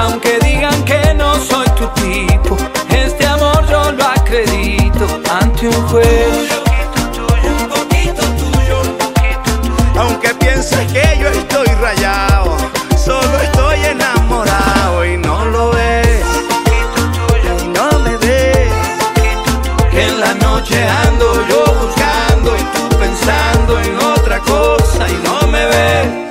Aunque digan que no soy tu tipo, este amor yo lo acredito ante un juez. Un poquito tuyo, aunque pienses que yo estoy rayado, solo estoy enamorado y no lo ves. Y no me ves. Que en la noche ando yo buscando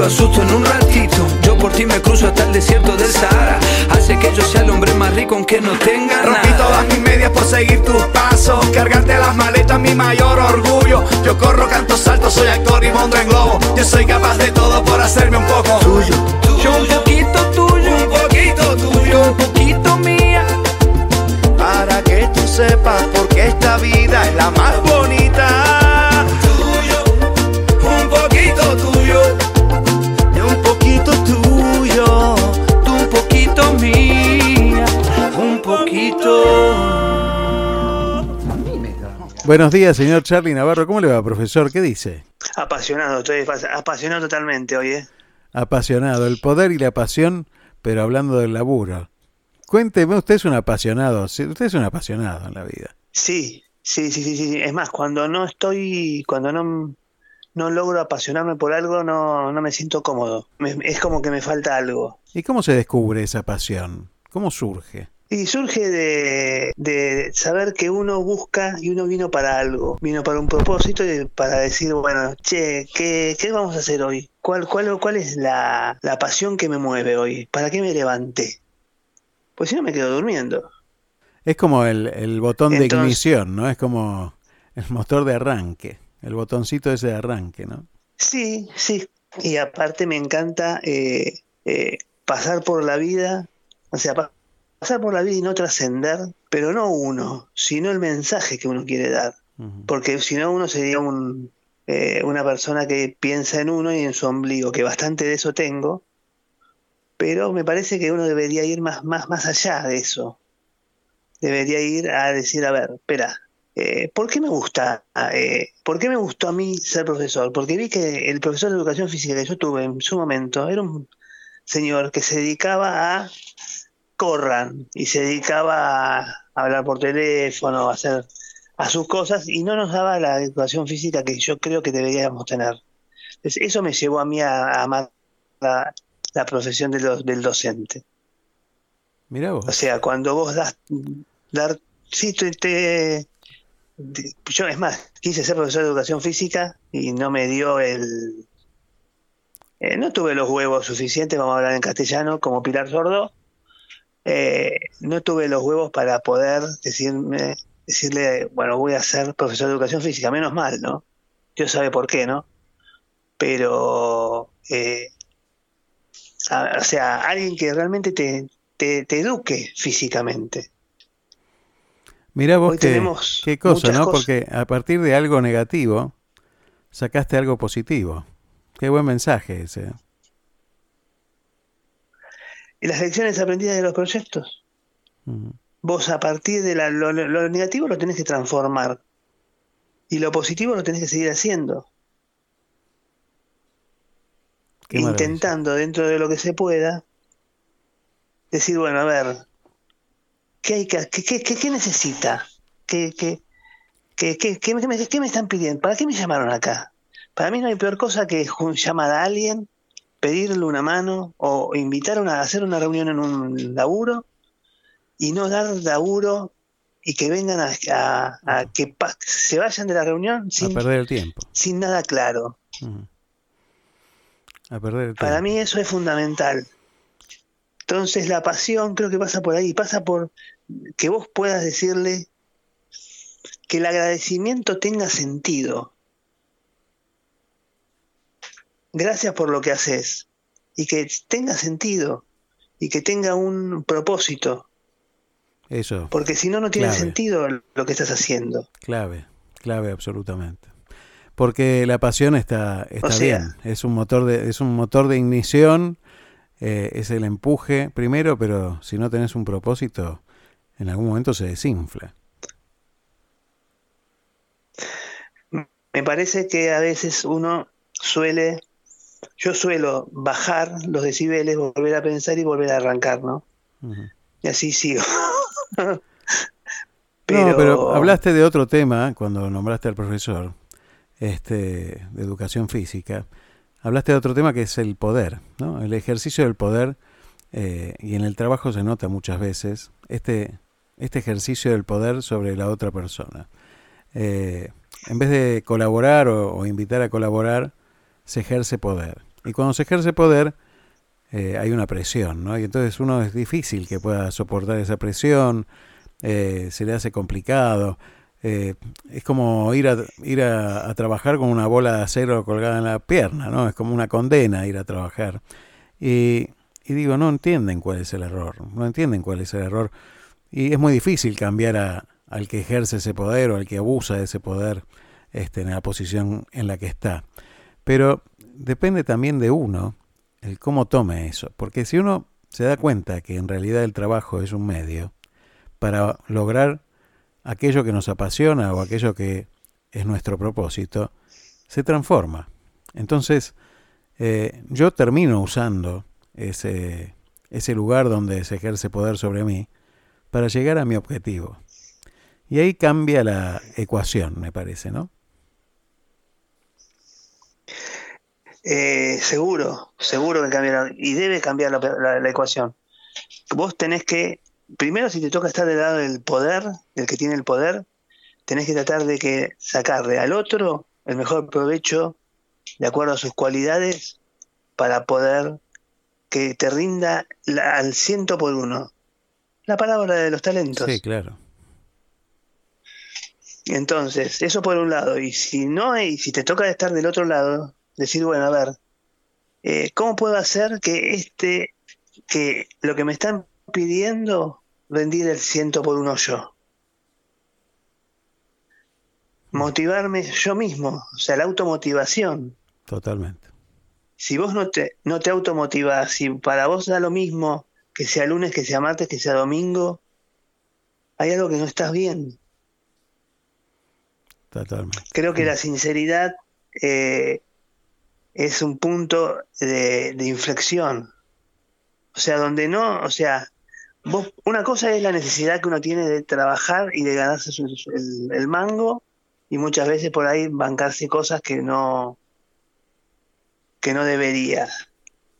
lo asusto en un ratito. Yo por ti me cruzo hasta el desierto del Sahara. Hace que yo sea el hombre más rico aunque no tenga Rompí nada. todas mis medias por seguir tus pasos. Cargarte las maletas, mi mayor orgullo. Yo corro, canto, salto, soy actor y monto en globo. Yo soy capaz de todo por hacerme un poco tuyo. Tuyo, Buenos días, señor Charlie Navarro. ¿Cómo le va, profesor? ¿Qué dice? Apasionado, estoy pas- apasionado totalmente hoy, ¿eh? Apasionado. El poder y la pasión, pero hablando del laburo. Cuénteme, usted es un apasionado. Usted es un apasionado en la vida. Sí, sí, sí, sí, sí. Es más, cuando no estoy, cuando no, no logro apasionarme por algo, no, no me siento cómodo. Me- es como que me falta algo. ¿Y cómo se descubre esa pasión? ¿Cómo surge? Y surge de, de saber que uno busca y uno vino para algo, vino para un propósito y para decir, bueno, che, ¿qué, qué vamos a hacer hoy? ¿Cuál, cuál, cuál es la, la pasión que me mueve hoy? ¿Para qué me levanté? Pues si no me quedo durmiendo. Es como el, el botón de ignición, ¿no? Es como el motor de arranque. El botoncito ese de arranque, ¿no? Sí, sí. Y aparte me encanta eh, eh, pasar por la vida, o sea, pasar por la vida y no trascender, pero no uno, sino el mensaje que uno quiere dar. Porque si no, uno sería un, eh, una persona que piensa en uno y en su ombligo, que bastante de eso tengo, pero me parece que uno debería ir más, más, más allá de eso. Debería ir a decir, a ver, espera, eh, ¿por qué me gusta? eh, ¿Por qué me gustó a mí ser profesor? Porque vi que el profesor de educación física que yo tuve en su momento era un señor que se dedicaba a corran y se dedicaba a hablar por teléfono, a hacer a sus cosas y no nos daba la educación física que yo creo que deberíamos tener. Entonces, eso me llevó a mí a, amar la, la profesión de los- del docente. Mirá vos. O sea, cuando vos das, dar, sí, te, te- te- yo es más, quise ser profesor de educación física y no me dio el, eh, no tuve los huevos suficientes, vamos a hablar en castellano, como Pilar Sordo, eh, no tuve los huevos para poder decirme, decirle, bueno, voy a ser profesor de educación física, menos mal, ¿no? Dios sabe por qué, ¿no? Pero eh, o sea, alguien que realmente te, te, eduque físicamente. Mira vos qué, qué cosa, ¿no? Porque a partir de algo negativo sacaste algo positivo. Qué buen mensaje ese. Y las lecciones aprendidas de los proyectos. Vos a partir de lo, negativo lo tenés que transformar. Y lo positivo lo tenés que seguir haciendo. intentando dentro de lo que se pueda decir, bueno, a ver, ¿qué, hay que, qué, qué, qué necesita? ¿Qué, qué, qué, qué, me, ¿Qué me están pidiendo? ¿Para qué me llamaron acá? Para mí no hay peor cosa que llamar a alguien, pedirle una mano o invitar a, hacer una reunión en un laburo y no dar laburo y que vengan a, que se vayan de la reunión sin perder el tiempo. Sin nada claro. A perder Para mí eso es fundamental. Entonces la pasión creo que pasa por ahí, pasa por que vos puedas decirle que el agradecimiento tenga sentido. Gracias por lo que haces y que tenga sentido y que tenga un propósito. Eso. Porque si no, no tiene sentido lo que estás haciendo. Clave, clave absolutamente. Porque la pasión está, está bien. Es un motor de, es un motor de ignición, eh, es el empuje primero, pero si no tenés un propósito, en algún momento se desinfla. Me parece que a veces uno suele, yo suelo bajar los decibeles, volver a pensar y volver a arrancar, ¿no? Y así sigo. pero... No, pero hablaste de otro tema cuando nombraste al profesor este, de educación física. Hablaste de otro tema que es el poder, ¿no? El ejercicio del poder, eh, y en el trabajo se nota muchas veces este, este ejercicio del poder sobre la otra persona. Eh, en vez de colaborar o, invitar a colaborar, se ejerce poder. Y cuando se ejerce poder, eh, hay una presión, ¿no? Y entonces uno es difícil que pueda soportar esa presión, eh, se le hace complicado. Eh, es como ir, a, ir a, trabajar con una bola de acero colgada en la pierna, ¿no? Es como una condena ir a trabajar. Y, digo, no entienden cuál es el error, no entienden cuál es el error. Y es muy difícil cambiar a, al que ejerce ese poder o al que abusa de ese poder este, en la posición en la que está. Pero depende también de uno el cómo tome eso. Porque si uno se da cuenta que en realidad el trabajo es un medio para lograr aquello que nos apasiona o aquello que es nuestro propósito, se transforma. Entonces, eh, yo termino usando ese, ese lugar donde se ejerce poder sobre mí para llegar a mi objetivo. Y ahí cambia la ecuación, me parece, ¿no? Eh, seguro, seguro que cambia y debe cambiar la, ecuación. Vos tenés que, primero si te toca estar del lado del poder, del que tiene el poder, tenés que tratar de que sacarle al otro el mejor provecho de acuerdo a sus cualidades para poder que te rinda al ciento por uno. La palabra de los talentos. Sí, claro. Entonces, eso por un lado. Y si no hay, si te toca estar del otro lado, decir, bueno, a ver, eh, ¿cómo puedo hacer que este, que lo que me están pidiendo, rendir el ciento por uno yo? Motivarme yo mismo, o sea, la automotivación. Totalmente. Si vos no te, no te automotivas, si para vos da lo mismo que sea lunes, que sea martes, que sea domingo, hay algo que no estás bien. Creo que la sinceridad eh, es un punto de, inflexión. O sea, donde no, o sea, vos, una cosa es la necesidad que uno tiene de trabajar y de ganarse el, mango y muchas veces por ahí bancarse cosas que no que no debería.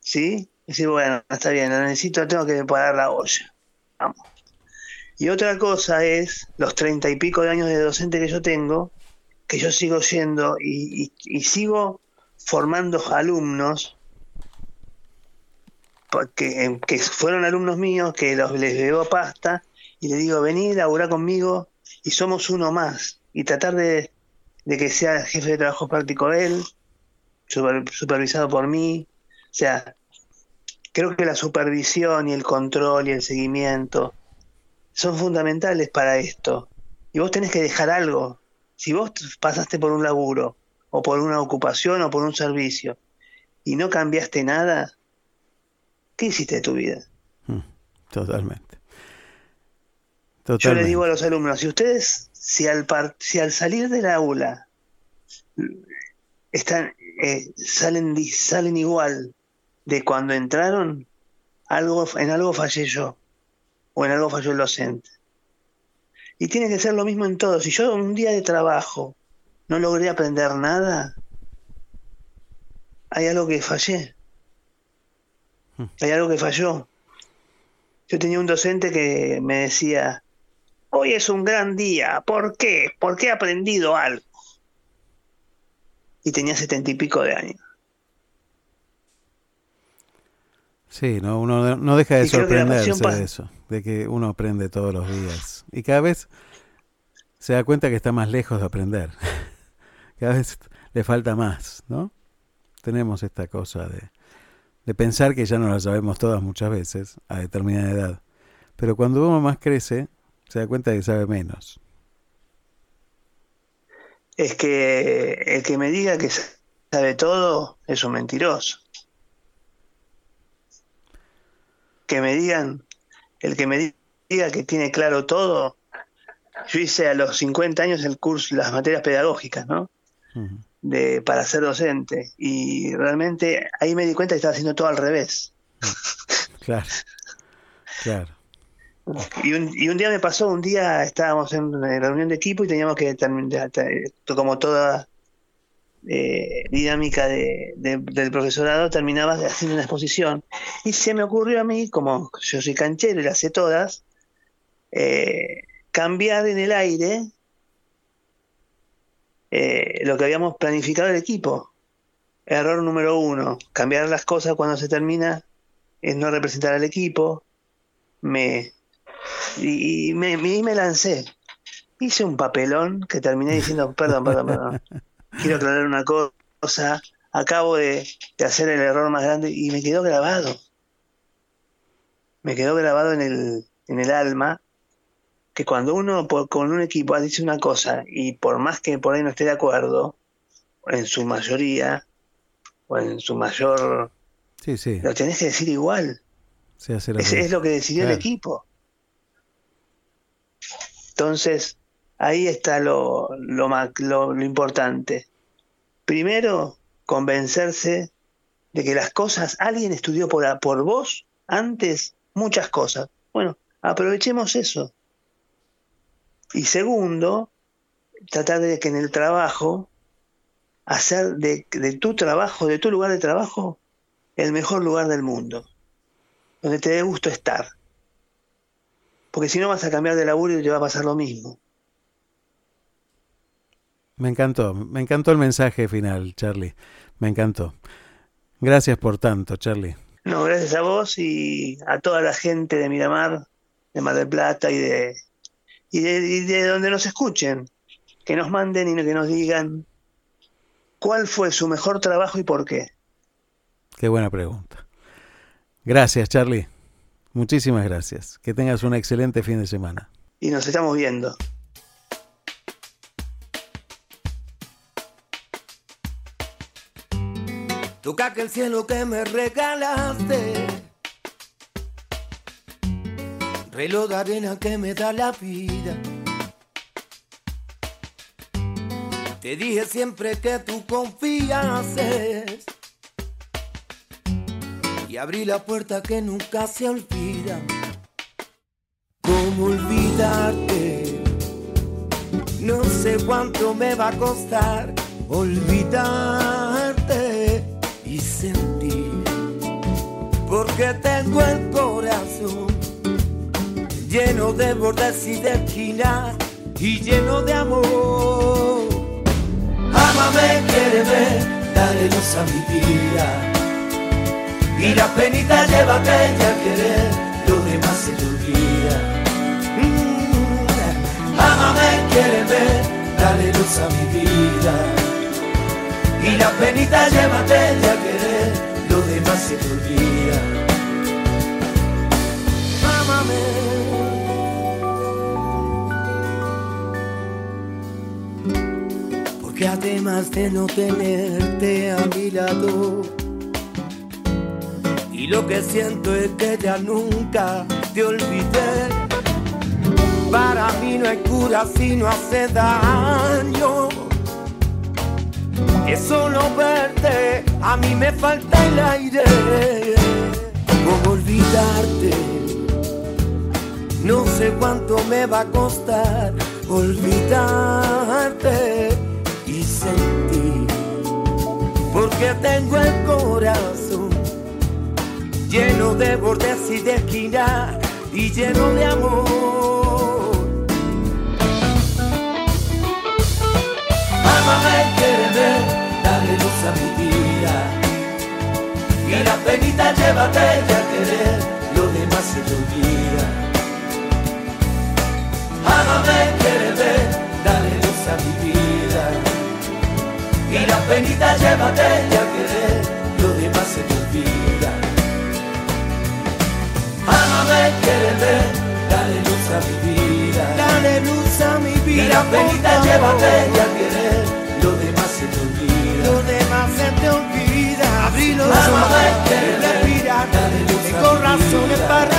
¿Sí? Decir, bueno, está bien, necesito, tengo que pagar la olla. Vamos. Y otra cosa es los treinta y pico de años de docente que yo tengo, que yo sigo siendo y, sigo formando alumnos porque, que fueron alumnos míos que los, les bebo pasta y les digo, vení, labura conmigo y somos uno más. Y tratar de, que sea jefe de trabajo práctico él, supervisado por mí. O sea, creo que la supervisión y el control y el seguimiento son fundamentales para esto. Y vos tenés que dejar algo. Si vos pasaste por un laburo, o por una ocupación, o por un servicio, y no cambiaste nada, ¿qué hiciste de tu vida? Mm, totalmente. Yo le digo a los alumnos, si ustedes, si al, si al salir del aula están, eh, salen, salen igual de cuando entraron, algo, en algo fallé yo, o en algo falló el docente. Y tiene que ser lo mismo en todo. Si yo un día de trabajo no logré aprender nada, hay algo que fallé. Hay algo que falló. Yo tenía un docente que me decía, hoy es un gran día, ¿por qué? Porque he aprendido algo. Y tenía setenta y pico de años. Sí, no, uno no deja de sorprenderse de eso, de que uno aprende todos los días. Y cada vez se da cuenta que está más lejos de aprender. cada vez le falta más, ¿no? Tenemos esta cosa de, de pensar que ya no la sabemos todas muchas veces a determinada edad. Pero cuando uno más crece, se da cuenta de que sabe menos. Es que el que me diga que sabe todo es un mentiroso. que me digan, el que me diga que tiene claro todo, yo hice a los 50 años el curso, las materias pedagógicas, ¿no? De, para ser docente. Y realmente ahí me di cuenta que estaba haciendo todo al revés. Claro, claro. Y un, y un día me pasó, un día estábamos en reunión de equipo y teníamos que terminar, como toda eh, dinámica del profesorado terminaba haciendo una exposición. Y se me ocurrió a mí, como yo soy canchero y las sé todas, eh, cambiar en el aire eh, lo que habíamos planificado el equipo. Error número uno, cambiar las cosas cuando se termina es no representar al equipo. Me, y, me, me lancé. Hice un papelón que terminé diciendo, perdón, perdón, perdón. quiero aclarar una cosa, acabo de, hacer el error más grande y me quedó grabado. Me quedó grabado en el, en el alma que cuando uno con un equipo dice una cosa y por más que por ahí no esté de acuerdo, en su mayoría, o en su mayor... Sí, sí. Lo tenés que decir igual. es, es, lo que decidió el equipo. Entonces, Ahí está lo, lo, lo, importante. Primero, convencerse de que las cosas, alguien estudió por, por vos antes muchas cosas. Bueno, aprovechemos eso. Y segundo, tratar de que en el trabajo, hacer de, de, tu trabajo, de tu lugar de trabajo, el mejor lugar del mundo, donde te dé gusto estar. Porque si no vas a cambiar de laburo y te va a pasar lo mismo. Me encantó, me encantó el mensaje final, Charlie. Me encantó. Gracias por tanto, Charlie. No, gracias a vos y a toda la gente de Miramar, de Mar del Plata y de, y de, donde nos escuchen. Que nos manden y que nos digan cuál fue su mejor trabajo y por qué. Qué buena pregunta. Gracias, Charlie. Muchísimas gracias. Que tengas un excelente fin de semana. Y nos estamos viendo. Toca que el cielo que me regalaste, reloj de arena que me da la vida. Te dije siempre que tú confiases y abrí la puerta que nunca se olvida. ¿Cómo olvidarte? No sé cuánto me va a costar olvidarte y sentir, porque tengo el corazón lleno de bordes y de esquinas y lleno de amor. Ámame, ver, dale luz a mi vida. Y la penita llévate ya a querer, lo demás se te olvida. Mm, ámame, ver, dale luz a mi vida y la penita llévate ya querer, lo demás se te olvida. Ámame. Porque además de no tenerte a mi lado, y lo que siento es que ya nunca te olvidé. Para mí no hay cura si no hace daño. Es solo verte, a mí me falta el aire. ¿Cómo olvidarte? No sé cuánto me va a costar olvidarte y. Porque tengo el corazón lleno de bordes y de esquinas y lleno de amor. Amame, quiéreme, dale luz a mi vida. Y la penita llévate y a querer, penita llévate y a querer, lo demás se te olvida. Lo demás se te olvida. Abrí los ojos y respirar. Tengo razones para